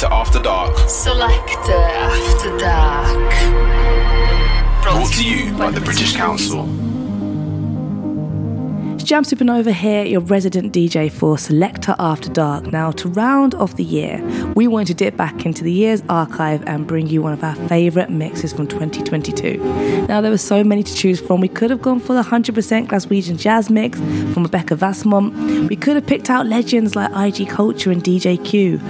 Selector After Dark. Selector After Dark. Brought to you by the British Council. It's Jam Supernova here, your resident DJ for Selector After Dark. Now, to round off the year, we want to dip back into the year's archive and bring you one of our favourite mixes from 2022. Now, there were so many to choose from. We could have gone for the 100% Glaswegian jazz mix from Rebecca Vasmant. We could have picked out legends like IG Culture and DJ Q.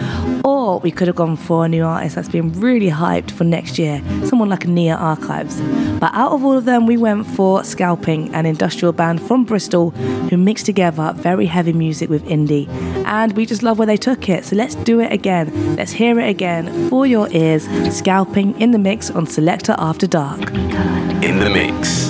Or we could have gone for a new artist that's been really hyped for next year, someone like Nia Archives. But out of all of them, we went for Scalping, an industrial band from Bristol who mixed together very heavy music with indie. And we just love where they took it. So let's do it again. Let's hear it again for your ears. Scalping in the mix on Selector After Dark. In the mix.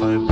Wi-Fi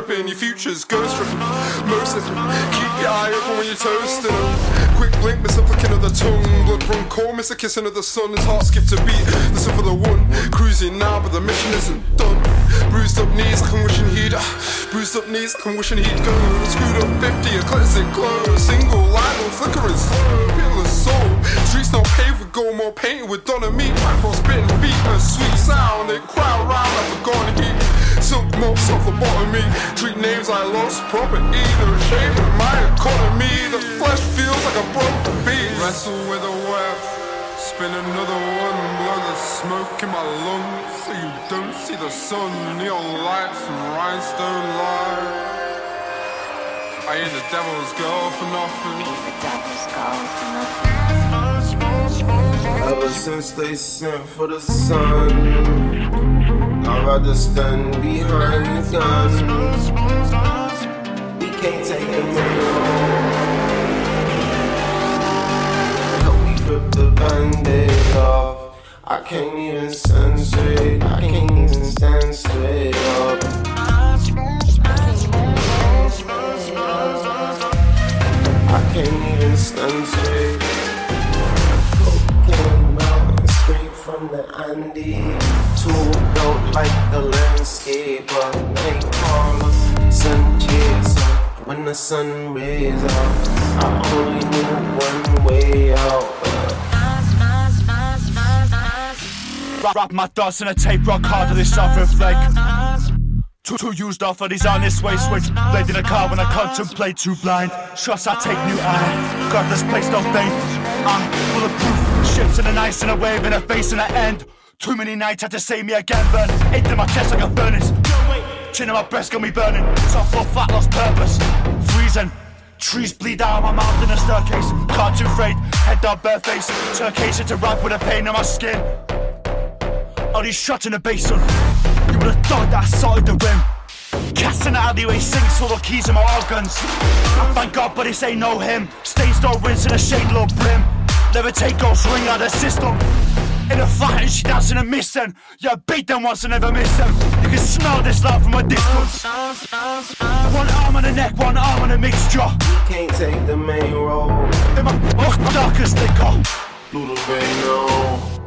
tripping. Your future's ghost tripping. Most of them, keep your eye open when you're toasting. Quick blink, miss a flicking of the tongue. Blood run cold, miss a kissing of the sun. His heart skipped a beat. Listen for the one. Cruising now, but the mission isn't done. Bruised up knees, like I'm wishing he'd. Uh, bruised up knees, like I'm wishing he'd go. Screwed up 50, a classic glow. Single line flickering slow, peerless soul. Streets not paved with gold, more painted with Donna meat. Micro spitting beat, a sweet sound. They crowd round like a gone mops off the bottom me. Treat names I lost property. No shame in my economy. The flesh feels like a broken beast. Wrestle with a web. Spin another one, blow the smoke in my lungs so you don't see the sun. Neon lights and rhinestone light. I ain't the devil's girl for nothing. Ever since they sent for the sun, I'd rather stand behind the gun. We can't take the Help me rip the band-aid off. I can't even stand straight. I can't even stand straight up. I can't even stand straight. From the Andes. Tool built like the landscape of Nightcrawler. Sun chaser when the sun rays out. I only knew one way out. Wrap, my thoughts in a tape rock hard to this suffering flake. Too, too used off of his honest way switch. Blade in a car when I contemplate too blind. Shots I take new eye. God, this place don't think. I'm. Ships in an ice and a wave and a face and an end. Too many nights had to save me again. Burn into my chest like a furnace. Chin in my breast got me burning. Soft full fat lost purpose. Freezing. Trees bleed out of my mouth in a staircase. Freight, head down bare face. Turcation to rap with a pain in my skin. All these shots in the basin. You would have thought that I sorted the rim. Casting the alleyway sinks all the keys in my organs. I thank God, but this ain't no him. Stains no rinse in a shade low brim. Never take ghost ring out of the system. In a fight and she dancing and missing. Yeah, beat them once and never miss them. You can smell this love from a distance. One arm on the neck, one arm on the mixture. Can't take the main road. In my darkest liquor. Through the vein, no.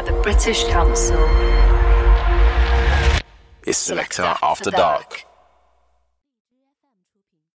By the British Council. It's Selector After Dark.